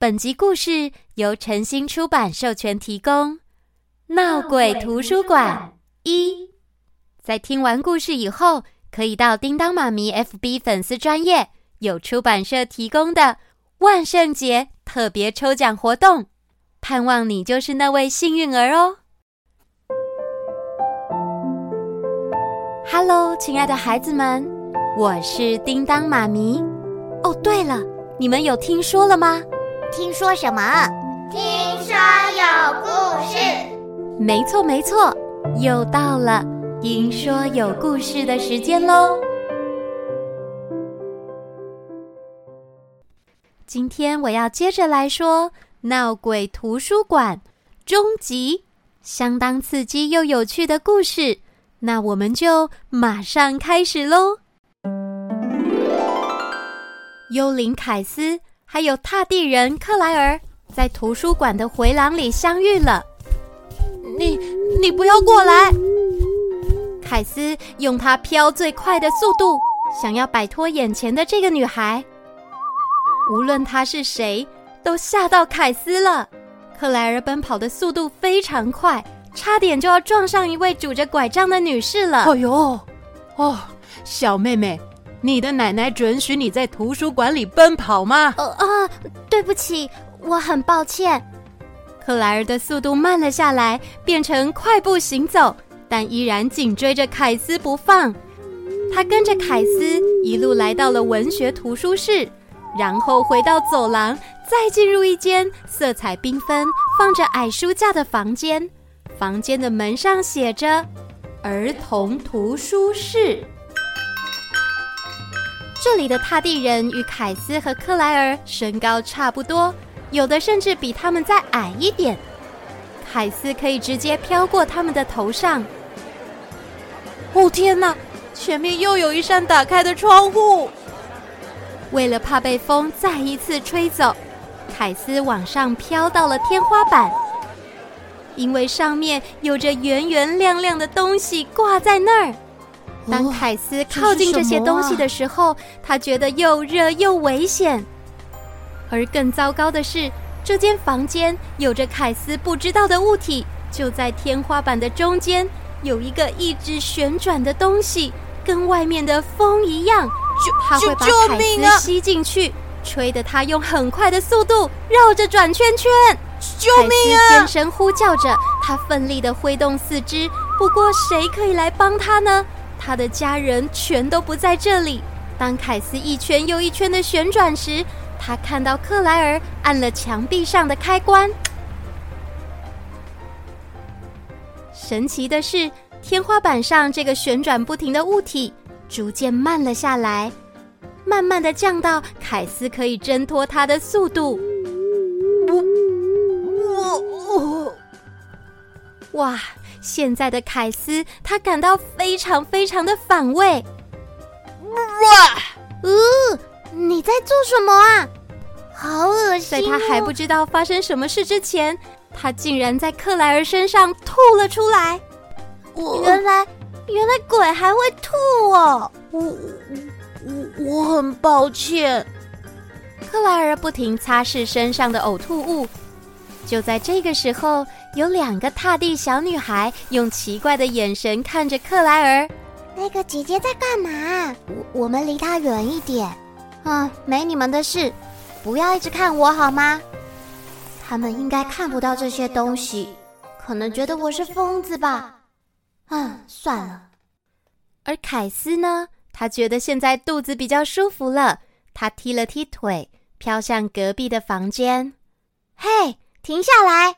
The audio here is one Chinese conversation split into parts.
本集故事由晨星出版授权提供。闹鬼图书馆一，在听完故事以后，可以到叮当妈咪 FB 粉丝专页有出版社提供的万圣节特别抽奖活动，盼望你就是那位幸运儿哦。Hello，亲爱的孩子们，我是叮当妈咪。哦，对了，你们有听说了吗？听说什么？听说有故事。没错没错，又到了听说有故事的时间喽。今天我要接着来说《闹鬼图书馆》终极，相当刺激又有趣的故事。那我们就马上开始喽。幽灵凯斯。还有踏地人克莱尔在图书馆的回廊里相遇了。你你不要过来！凯斯用他飘最快的速度，想要摆脱眼前的这个女孩。无论她是谁，都吓到凯斯了。克莱尔奔跑的速度非常快，差点就要撞上一位拄着拐杖的女士了。哎呦，哦，小妹妹。你的奶奶准许你在图书馆里奔跑吗？呃啊，对不起，我很抱歉。克莱尔的速度慢了下来，变成快步行走，但依然紧追着凯斯不放。他跟着凯斯一路来到了文学图书室，然后回到走廊，再进入一间色彩缤纷、放着矮书架的房间。房间的门上写着“儿童图书室”。这里的踏地人与凯斯和克莱尔身高差不多，有的甚至比他们再矮一点。凯斯可以直接飘过他们的头上。哦天哪！前面又有一扇打开的窗户。为了怕被风再一次吹走，凯斯往上飘到了天花板，因为上面有着圆圆亮亮的东西挂在那儿。当凯斯靠近这些东西的时候，他觉得又热又危险。而更糟糕的是，这间房间有着凯斯不知道的物体，就在天花板的中间，有一个一直旋转的东西，跟外面的风一样，它会把凯斯吸进去，吹得他用很快的速度绕着转圈圈。救命啊！凯斯尖声呼叫着，他奋力的挥动四肢。不过，谁可以来帮他呢？他的家人全都不在这里。当凯斯一圈又一圈的旋转时，他看到克莱尔按了墙壁上的开关。神奇的是，天花板上这个旋转不停的物体逐渐慢了下来，慢慢的降到凯斯可以挣脱它的速度。我我我，哇！现在的凯斯，他感到非常非常的反胃。哇！呃，你在做什么啊？好恶心哦！在他还不知道发生什么事之前，他竟然在克莱尔身上吐了出来。我原来，原来鬼还会吐哦！我我我很抱歉。克莱尔不停擦拭身上的呕吐物。就在这个时候，有两个踏地小女孩用奇怪的眼神看着克莱尔。那个姐姐在干嘛？我我们离她远一点。嗯，没你们的事，不要一直看我好吗？他们应该看不到这些东西，可能觉得我是疯子吧。嗯，算了。而凯斯呢？他觉得现在肚子比较舒服了，他踢了踢腿，飘向隔壁的房间。嘿！停下来！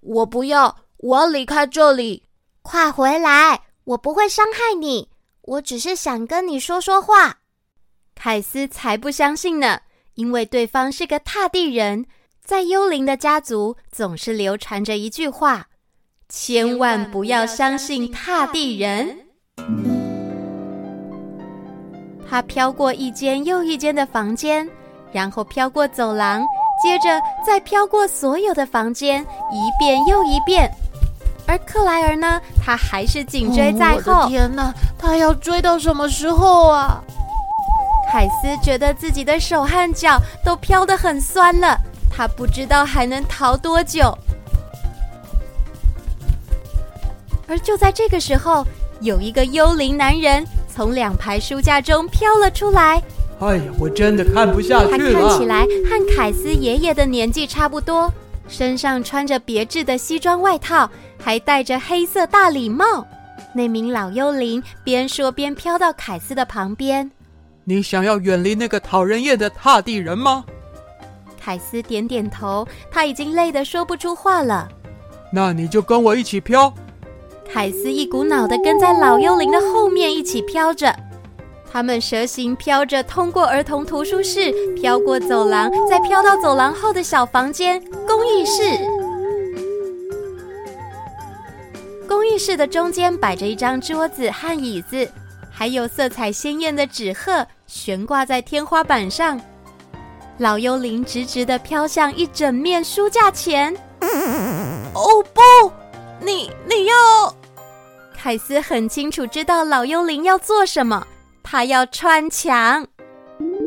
我不要，我要离开这里。快回来！我不会伤害你，我只是想跟你说说话。凯斯才不相信呢，因为对方是个踏地人。在幽灵的家族，总是流传着一句话：千万不要相信踏地人。他飘过一间又一间的房间，然后飘过走廊。接着再飘过所有的房间，一遍又一遍。而克莱尔呢？他还是紧追在后。哦，我的天哪，他要追到什么时候啊？凯斯觉得自己的手和脚都飘得很酸了，他不知道还能逃多久。而就在这个时候，有一个幽灵男人从两排书架中飘了出来。哎呀，我真的看不下去了。他看起来和凯斯爷爷的年纪差不多，身上穿着别致的西装外套，还戴着黑色大礼帽。那名老幽灵边说边飘到凯斯的旁边。你想要远离那个讨人厌的踏地人吗？凯斯点点头，他已经累得说不出话了。那你就跟我一起飘。凯斯一股脑的跟在老幽灵的后面一起飘着，他们蛇形飘着，通过儿童图书室，飘过走廊，再飘到走廊后的小房间——公益室。公益室的中间摆着一张桌子和椅子，还有色彩鲜艳的纸鹤悬挂在天花板上。老幽灵直直的飘向一整面书架前。哦不！你你要？凯斯很清楚知道老幽灵要做什么，他要穿墙。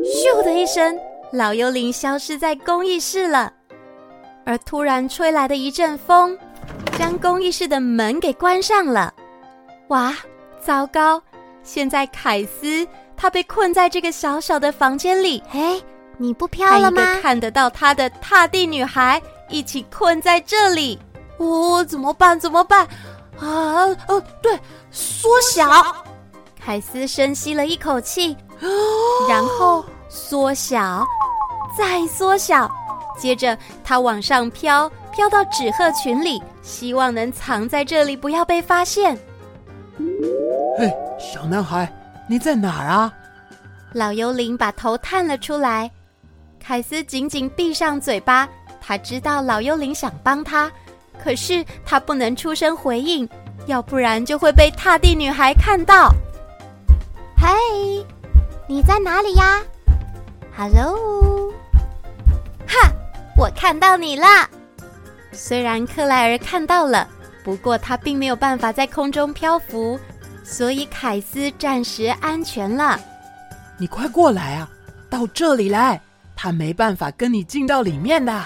咻的一声，老幽灵消失在公益室了。而突然吹来的一阵风，将公益室的门给关上了。哇，糟糕！现在凯斯他被困在这个小小的房间里。嘿，你不飘了吗？看得到他的踏地女孩一起困在这里。哦，怎么办？怎么办？啊，哦，对，缩小。凯斯深吸了一口气，然后缩小，再缩小。接着，他往上飘，飘到纸鹤群里，希望能藏在这里，不要被发现。嘿，小男孩，你在哪儿啊？老幽灵把头探了出来。凯斯紧紧闭上嘴巴，他知道老幽灵想帮他。可是他不能出声回应，要不然就会被踏地女孩看到。嘿，你在哪里呀？Hello，哈，我看到你了。虽然克莱尔看到了，不过他并没有办法在空中漂浮，所以凯斯暂时安全了。你快过来啊，到这里来，他没办法跟你进到里面的。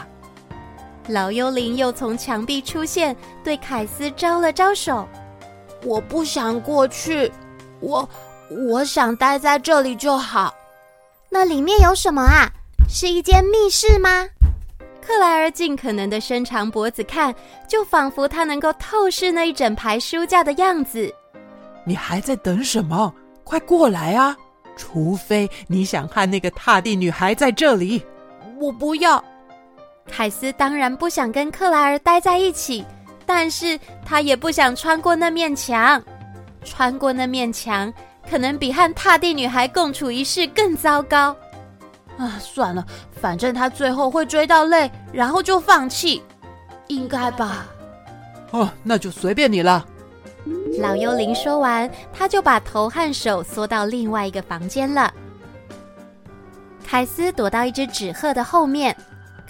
老幽灵又从墙壁出现，对凯斯招了招手。我不想过去，我我想待在这里就好。那里面有什么啊？是一间密室吗？克莱尔尽可能的伸长脖子看，就仿佛他能够透视那一整排书架的样子。你还在等什么？快过来啊！除非你想和那个踏地女孩在这里。我不要。凯斯当然不想跟克莱尔待在一起，但是他也不想穿过那面墙。穿过那面墙，可能比和踏地女孩共处一室更糟糕。啊，算了，反正他最后会追到累，然后就放弃，应该吧？哦，那就随便你了。老幽灵说完，他就把头和手缩到另外一个房间了。凯斯躲到一只纸鹤的后面。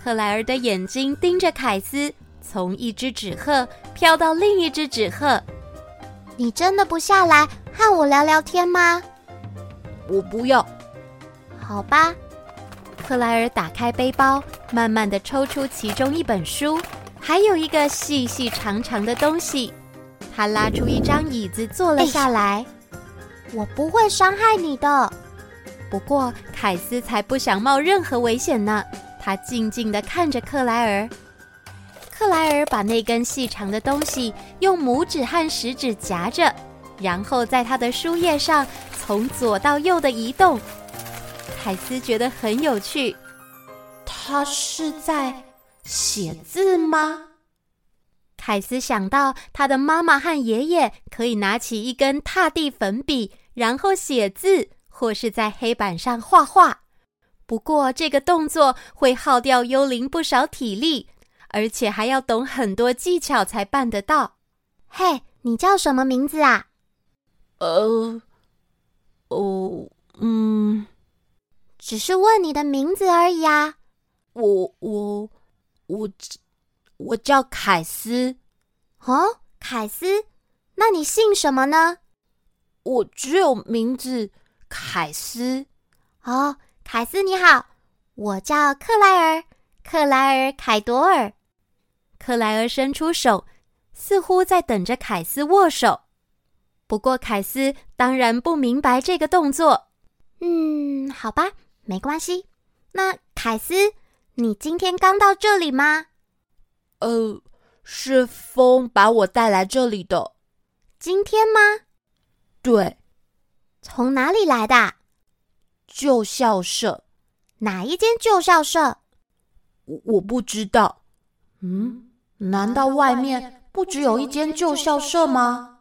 克莱尔的眼睛盯着凯斯，从一只纸鹤飘到另一只纸鹤。你真的不下来和我聊聊天吗？我不要。好吧。克莱尔打开背包，慢慢的抽出其中一本书，还有一个细细长长的东西。他拉出一张椅子坐了下来。哎，我不会伤害你的。不过凯斯才不想冒任何危险呢。他静静的看着克莱尔，克莱尔把那根细长的东西用拇指和食指夹着，然后在他的书页上从左到右的移动。凯斯觉得很有趣，他是在写字吗？凯斯想到他的妈妈和爷爷可以拿起一根踏地粉笔，然后写字，或是在黑板上画画。不过，这个动作会耗掉幽灵不少体力，而且还要懂很多技巧才办得到。嘿，你叫什么名字啊？呃，哦，嗯，只是问你的名字而已啊。我我我我叫凯斯。哦，凯斯，那你姓什么呢？我只有名字凯斯。哦。凯斯你好，我叫克莱尔。克莱尔、凯朵尔。克莱尔伸出手，似乎在等着凯斯握手。不过凯斯当然不明白这个动作。嗯，好吧，没关系。那凯斯，你今天刚到这里吗？呃，是风把我带来这里的。今天吗？对。从哪里来的？旧校舍。哪一间旧校舍？我我不知道。嗯，难道外面不只有一间旧校舍吗？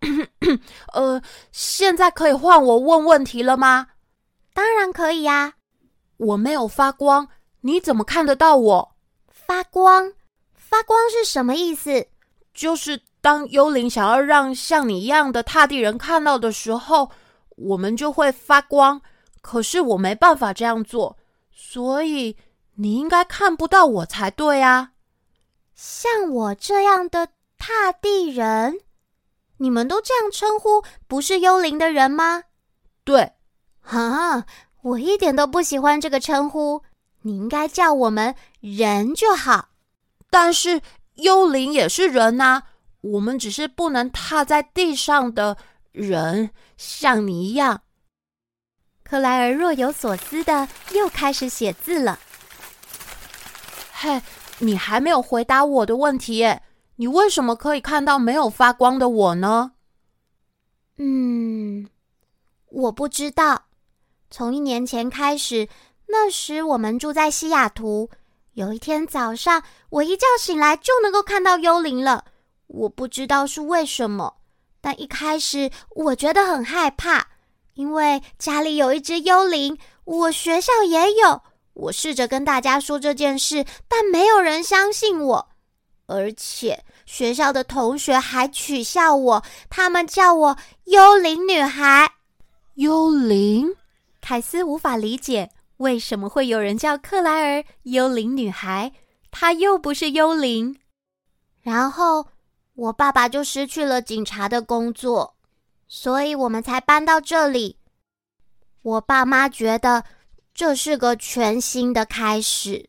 呃，现在可以换我问问题了吗？当然可以呀。我没有发光，你怎么看得到我？发光？发光是什么意思？就是当幽灵想要让像你一样的踏地人看到的时候，我们就会发光。可是我没办法这样做，所以你应该看不到我才对啊。像我这样的踏地人，你们都这样称呼不是幽灵的人吗？对。啊，我一点都不喜欢这个称呼。你应该叫我们人就好。但是幽灵也是人呐，我们只是不能踏在地上的人，像你一样。克莱尔若有所思的又开始写字了。嘿，你还没有回答我的问题耶！你为什么可以看到没有发光的我呢？嗯，我不知道。从一年前开始，那时我们住在西雅图。有一天早上，我一觉醒来就能够看到幽灵了。我不知道是为什么，但一开始我觉得很害怕。因为家里有一只幽灵，我学校也有。我试着跟大家说这件事，但没有人相信我。而且学校的同学还取笑我，他们叫我“幽灵女孩”。幽灵？凯斯无法理解为什么会有人叫克莱尔“幽灵女孩”，她又不是幽灵。然后我爸爸就失去了警察的工作。所以我们才搬到这里。我爸妈觉得这是个全新的开始。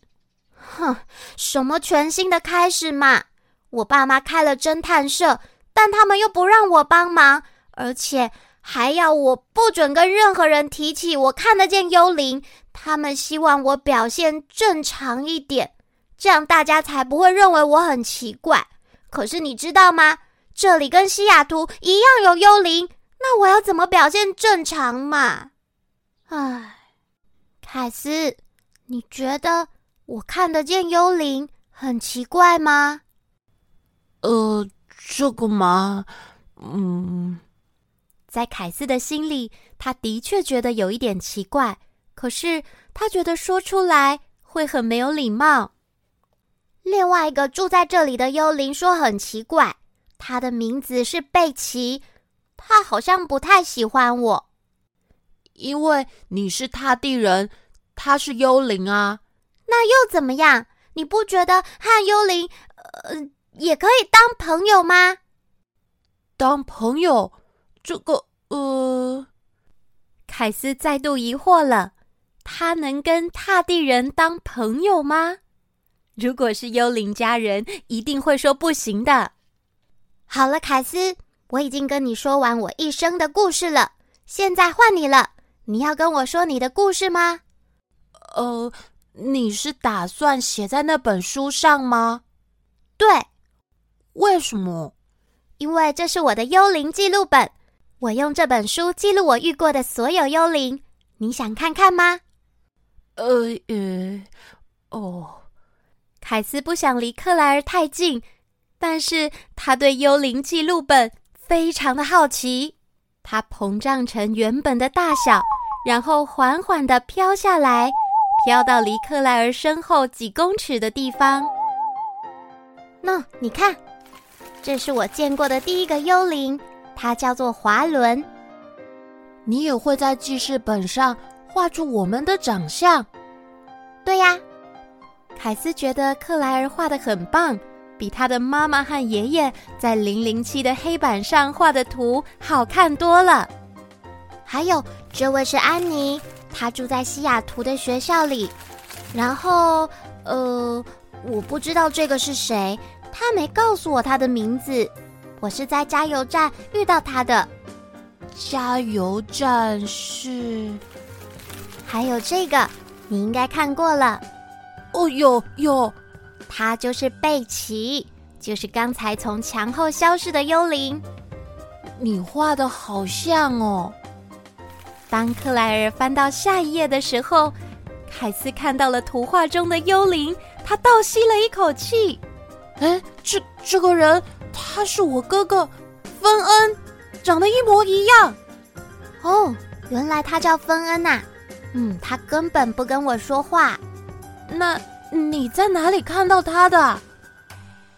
哼，什么全新的开始嘛？我爸妈开了侦探社，但他们又不让我帮忙，而且还要我不准跟任何人提起我看得见幽灵。他们希望我表现正常一点，这样大家才不会认为我很奇怪。可是你知道吗？这里跟西雅图一样有幽灵，那我要怎么表现正常嘛？唉，凯斯，你觉得我看得见幽灵很奇怪吗？呃，这个嘛，嗯，在凯斯的心里，他的确觉得有一点奇怪，可是他觉得说出来会很没有礼貌。另外一个住在这里的幽灵说很奇怪。他的名字是贝奇，他好像不太喜欢我，因为你是他地人，他是幽灵啊。那又怎么样？你不觉得和幽灵，呃，也可以当朋友吗？当朋友？这个，呃，凯斯再度疑惑了，他能跟踏地人当朋友吗？如果是幽灵家人，一定会说不行的。好了，凯斯，我已经跟你说完我一生的故事了。现在换你了，你要跟我说你的故事吗？呃，你是打算写在那本书上吗？对。为什么？因为这是我的幽灵记录本，我用这本书记录我遇过的所有幽灵。你想看看吗？呃呃，哦。凯斯不想离克莱尔太近。但是他对幽灵记录本非常的好奇，它膨胀成原本的大小，然后缓缓的飘下来，飘到离克莱尔身后几公尺的地方。喏你看，这是我见过的第一个幽灵，它叫做华伦。你也会在记事本上画出我们的长相？对呀，凯斯觉得克莱尔画的很棒。比他的妈妈和爷爷在零零七的黑板上画的图好看多了。还有，这位是安妮，他住在西雅图的学校里。然后，呃，我不知道这个是谁，他没告诉我他的名字。我是在加油站遇到他的。加油站是？还有这个，你应该看过了。哦，有有，他就是贝奇，就是刚才从墙后消失的幽灵。你画的好像哦。当克莱尔翻到下一页的时候，凯斯看到了图画中的幽灵，他倒吸了一口气。哎，这这个人，他是我哥哥芬恩，长得一模一样。哦，原来他叫芬恩呐。嗯，他根本不跟我说话。那你在哪里看到他的？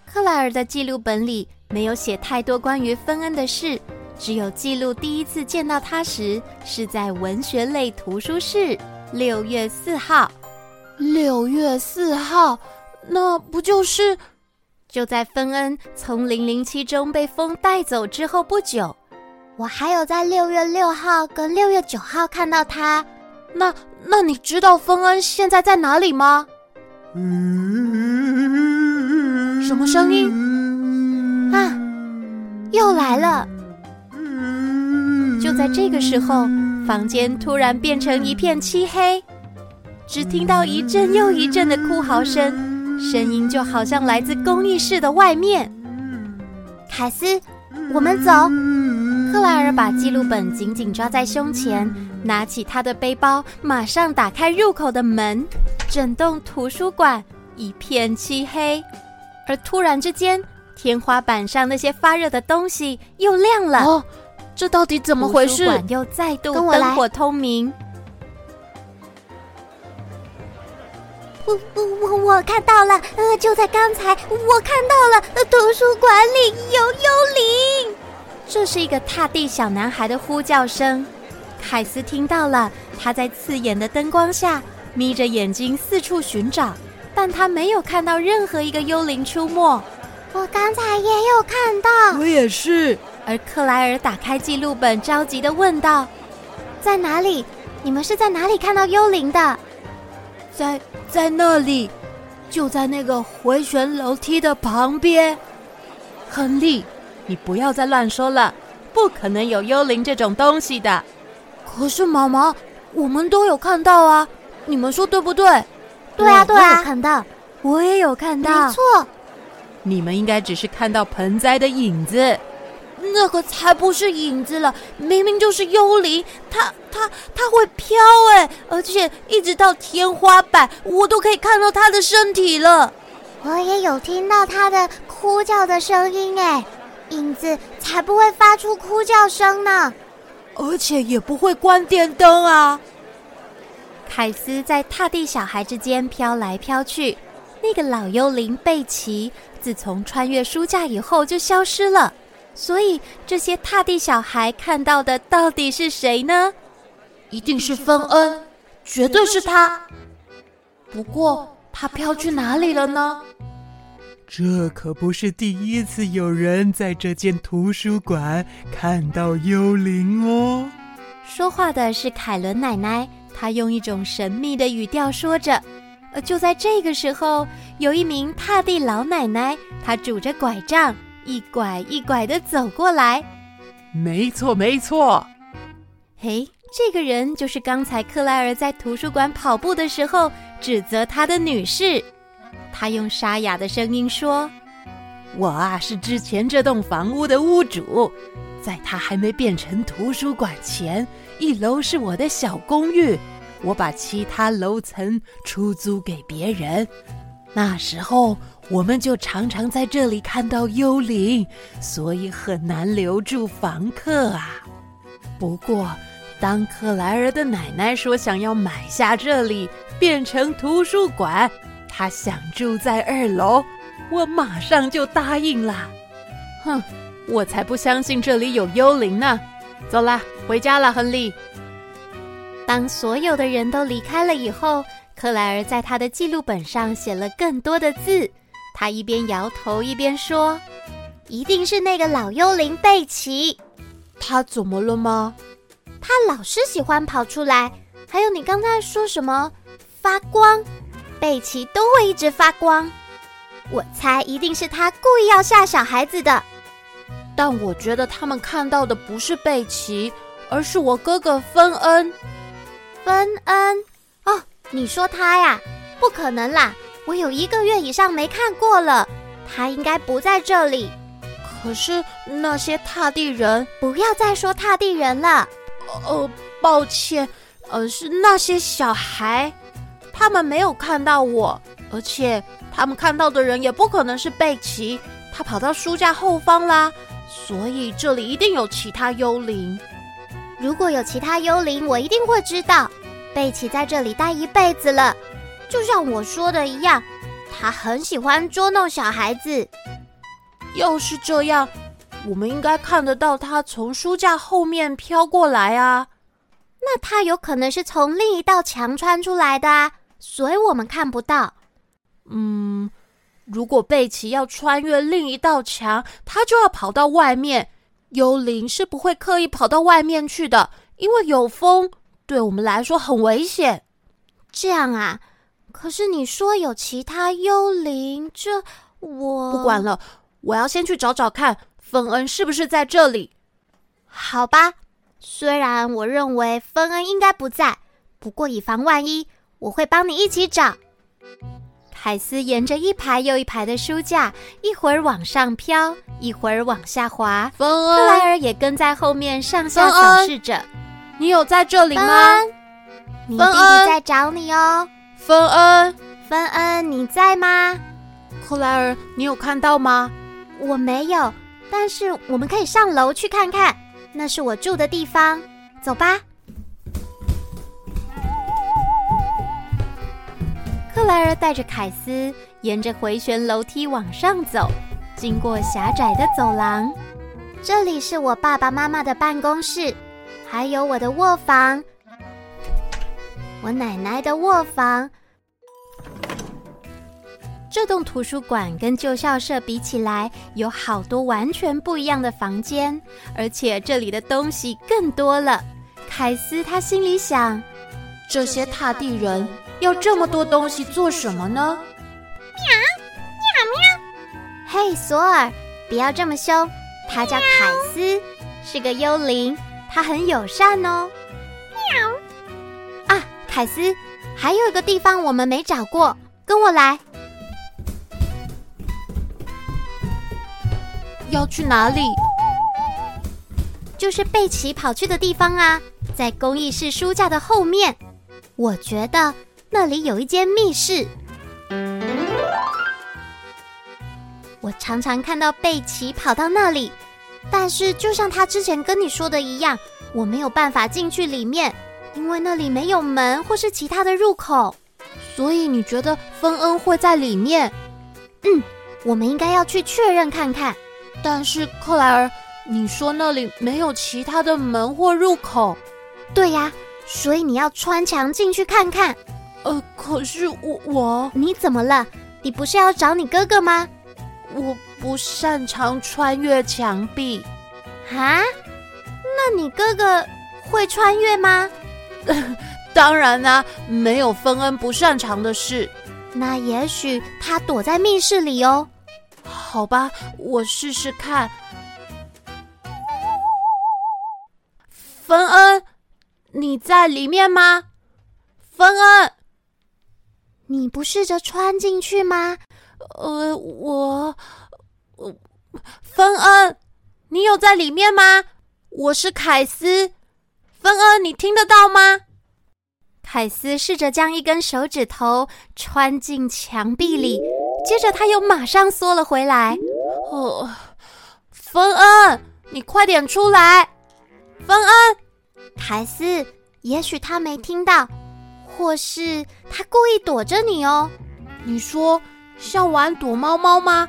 克莱尔的记录本里没有写太多关于芬恩的事，只有记录第一次见到他时是在文学类图书室，六月四号。六月四号，那不就是就在芬恩从零零七中被风带走之后不久？我还有在六月六号跟六月九号看到他。那那你知道芬恩现在在哪里吗？什么声音？啊，又来了！就在这个时候，房间突然变成一片漆黑，只听到一阵又一阵的哭嚎声，声音就好像来自公寓室的外面。凯斯，我们走。克莱尔把记录本紧紧抓在胸前，拿起他的背包，马上打开入口的门。整栋图书馆一片漆黑，而突然之间，天花板上那些发热的东西又亮了。这到底怎么回事？图书馆又再度灯火通明。我我我我看到了，呃，就在刚才，我看到了，呃，图书馆里有幽灵。这是一个踏地小男孩的呼叫声，凯斯听到了。他在刺眼的灯光下眯着眼睛四处寻找，但他没有看到任何一个幽灵出没。我刚才也有看到，我也是。而克莱尔打开记录本，着急的问道：“在哪里？你们是在哪里看到幽灵的？”“在在那里，就在那个回旋楼梯的旁边。”亨利。你不要再乱说了，不可能有幽灵这种东西的。可是妈妈，我们都有看到啊，你们说对不对？对啊，对啊，我有看到，我也有看到。没错，你们应该只是看到盆栽的影子，那个才不是影子了，明明就是幽灵，它它它会飘哎，而且一直到天花板，我都可以看到它的身体了。我也有听到它的哭叫的声音哎。影子才不会发出哭叫声呢，而且也不会关电灯啊。凯斯在踏地小孩之间飘来飘去，那个老幽灵贝奇自从穿越书架以后就消失了。所以这些踏地小孩看到的到底是谁呢？一定是芬恩，绝对是他。不过他飘去哪里了呢？这可不是第一次有人在这间图书馆看到幽灵哦。说话的是凯伦奶奶，她用一种神秘的语调说着。呃，就在这个时候，有一名踏地老奶奶，她拄着拐杖，一拐一拐的走过来。没错，没错。嘿，这个人就是刚才克莱尔在图书馆跑步的时候指责他的女士。他用沙哑的声音说：“我啊，是之前这栋房屋的屋主，在它还没变成图书馆前，一楼是我的小公寓，我把其他楼层出租给别人。那时候，我们就常常在这里看到幽灵，所以很难留住房客啊。不过，当克莱尔的奶奶说想要买下这里，变成图书馆。”她想住在二楼，我马上就答应了。哼，我才不相信这里有幽灵呢！走啦，回家了，亨利。当所有的人都离开了以后，克莱尔在他的记录本上写了更多的字。他一边摇头一边说：“一定是那个老幽灵贝奇。他怎么了吗？他老是喜欢跑出来。还有，你刚才说什么？发光？”贝奇都会一直发光。我猜一定是他故意要吓小孩子的。但我觉得他们看到的不是贝奇，而是我哥哥芬恩。芬恩？哦，你说他呀？不可能啦！我有一个月以上没看过了，他应该不在这里。可是那些踏地人，不要再说踏地人了。呃，抱歉，呃，是那些小孩，他们没有看到我，而且他们看到的人也不可能是贝奇，他跑到书架后方啦，所以这里一定有其他幽灵。如果有其他幽灵，我一定会知道。贝奇在这里待一辈子了。就像我说的一样，他很喜欢捉弄小孩子。要是这样，我们应该看得到他从书架后面飘过来啊。那他有可能是从另一道墙穿出来的啊，所以我们看不到。嗯，如果贝奇要穿越另一道墙，他就要跑到外面。幽灵是不会刻意跑到外面去的，因为有风，对我们来说很危险。这样啊。可是你说有其他幽灵，这我不管了。我要先去找找看，芬恩是不是在这里？好吧，虽然我认为芬恩应该不在，不过以防万一，我会帮你一起找。凯斯沿着一排又一排的书架，一会儿往上飘，一会儿往下滑。芬恩，克莱尔也跟在后面上下扫视着。你有在这里吗？你弟弟在找你哦。芬恩，芬恩，你在吗？克莱尔，你有看到吗？我没有，但是我们可以上楼去看看，那是我住的地方。走吧。克莱尔带着凯斯沿着回旋楼梯往上走，经过狭窄的走廊。这里是我爸爸妈妈的办公室，还有我的卧房。我奶奶的卧房。这栋图书馆跟旧校舍比起来，有好多完全不一样的房间，而且这里的东西更多了。凯斯他心里想：这些踏地人要这么多东西做什么呢？喵喵喵！嘿，索尔，不要这么凶。他叫凯斯，是个幽灵，他很友善哦。喵。啊凯斯，还有一个地方我们没找过，跟我来。要去哪里？就是贝奇跑去的地方啊，在工艺室书架的后面。我觉得那里有一间密室。我常常看到贝奇跑到那里，但是就像他之前跟你说的一样，我没有办法进去里面。因为那里没有门或是其他的入口，所以你觉得芬恩会在里面？嗯，我们应该要去确认看看。但是克莱尔，你说那里没有其他的门或入口？对呀，所以你要穿墙进去看看。呃，可是我我，你怎么了？你不是要找你哥哥吗？我不擅长穿越墙壁。啊？那你哥哥会穿越吗？当然啦、啊，没有芬恩不擅长的事。那也许他躲在密室里哦。好吧，我试试看。芬恩，你在里面吗？芬恩，你不试着穿进去吗？呃，我，我，芬恩，你有在里面吗？我是凯斯。芬恩，你听得到吗？凯斯试着将一根手指头穿进墙壁里，接着他又马上缩了回来。哦，芬恩，你快点出来！芬恩，凯斯，也许他没听到，或是他故意躲着你哦。你说像玩躲猫猫吗？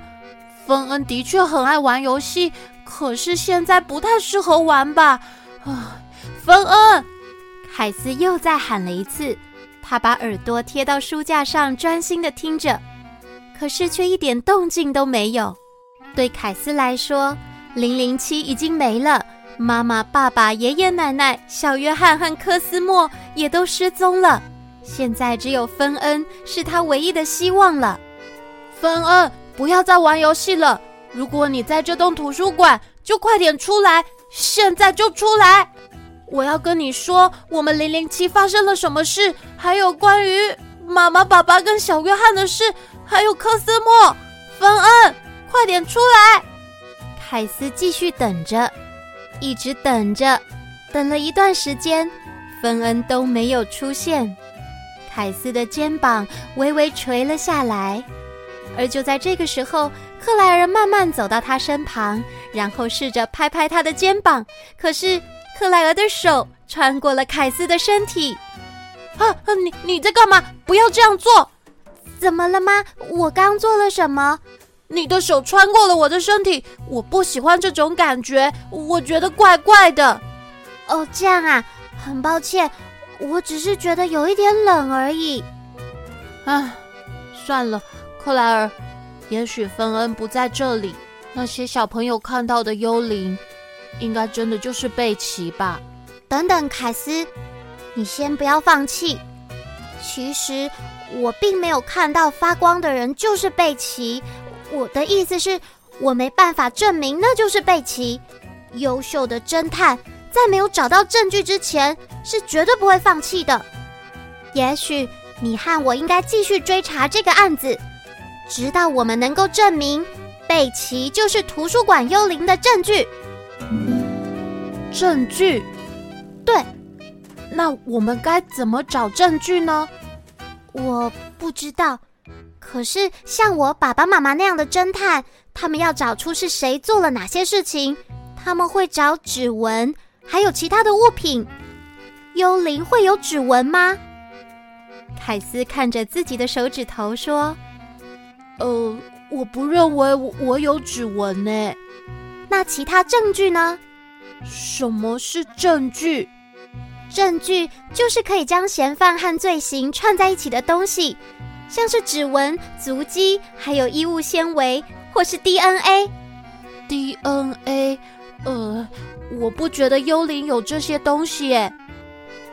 芬恩的确很爱玩游戏，可是现在不太适合玩吧？啊。芬恩，凯斯又再喊了一次。他把耳朵贴到书架上，专心的听着，可是却一点动静都没有。对凯斯来说，零零七已经没了，妈妈、爸爸、爷爷奶奶、小约翰和科斯莫也都失踪了。现在只有芬恩是他唯一的希望了。芬恩，不要再玩游戏了！如果你在这栋图书馆，就快点出来，现在就出来！我要跟你说，我们零零七发生了什么事，还有关于妈妈、爸爸跟小约翰的事，还有科斯莫。芬恩，快点出来！凯斯继续等着，一直等着，等了一段时间，芬恩都没有出现。凯斯的肩膀微微垂了下来，而就在这个时候，克莱尔慢慢走到他身旁，然后试着拍拍他的肩膀。可是克莱尔的手穿过了凯斯的身体。啊，你你在干嘛？不要这样做！怎么了吗？我刚做了什么？你的手穿过了我的身体，我不喜欢这种感觉，我觉得怪怪的。哦，这样啊，很抱歉，我只是觉得有一点冷而已。唉，算了，克莱尔，也许芬恩不在这里，那些小朋友看到的幽灵，应该真的就是贝奇吧？等等，凯斯，你先不要放弃。其实我并没有看到发光的人就是贝奇。我的意思是，我没办法证明那就是贝奇。优秀的侦探在没有找到证据之前，是绝对不会放弃的。也许你和我应该继续追查这个案子，直到我们能够证明贝奇就是图书馆幽灵的证据。证据？对。那我们该怎么找证据呢？我不知道。可是，像我爸爸妈妈那样的侦探，他们要找出是谁做了哪些事情，他们会找指纹，还有其他的物品。幽灵会有指纹吗？凯斯看着自己的手指头说：“呃，我不认为我，我有指纹呢。那其他证据呢？什么是证据？证据就是可以将嫌犯和罪行串在一起的东西。”像是指纹、足迹，还有衣物纤维，或是 DNA。DNA，呃，我不觉得幽灵有这些东西耶。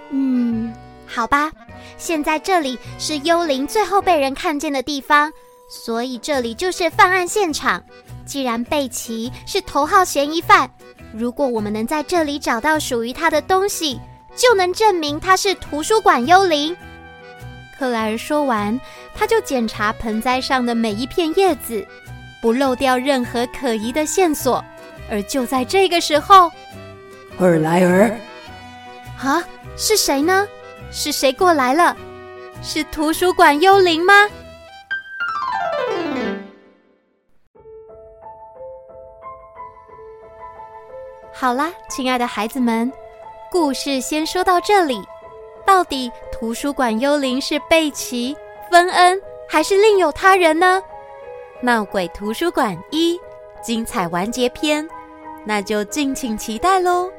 嗯，好吧，现在这里是幽灵最后被人看见的地方，所以这里就是犯案现场。既然贝奇是头号嫌疑犯，如果我们能在这里找到属于他的东西，就能证明他是图书馆幽灵。克莱尔说完，他就检查盆栽上的每一片叶子，不漏掉任何可疑的线索。而就在这个时候，克莱尔，啊，是谁呢？是谁过来了？是图书馆幽灵吗？好啦，亲爱的孩子们，故事先说到这里。到底图书馆幽灵是贝奇、芬恩，还是另有他人呢？闹鬼图书馆一精彩完结篇，那就敬请期待喽！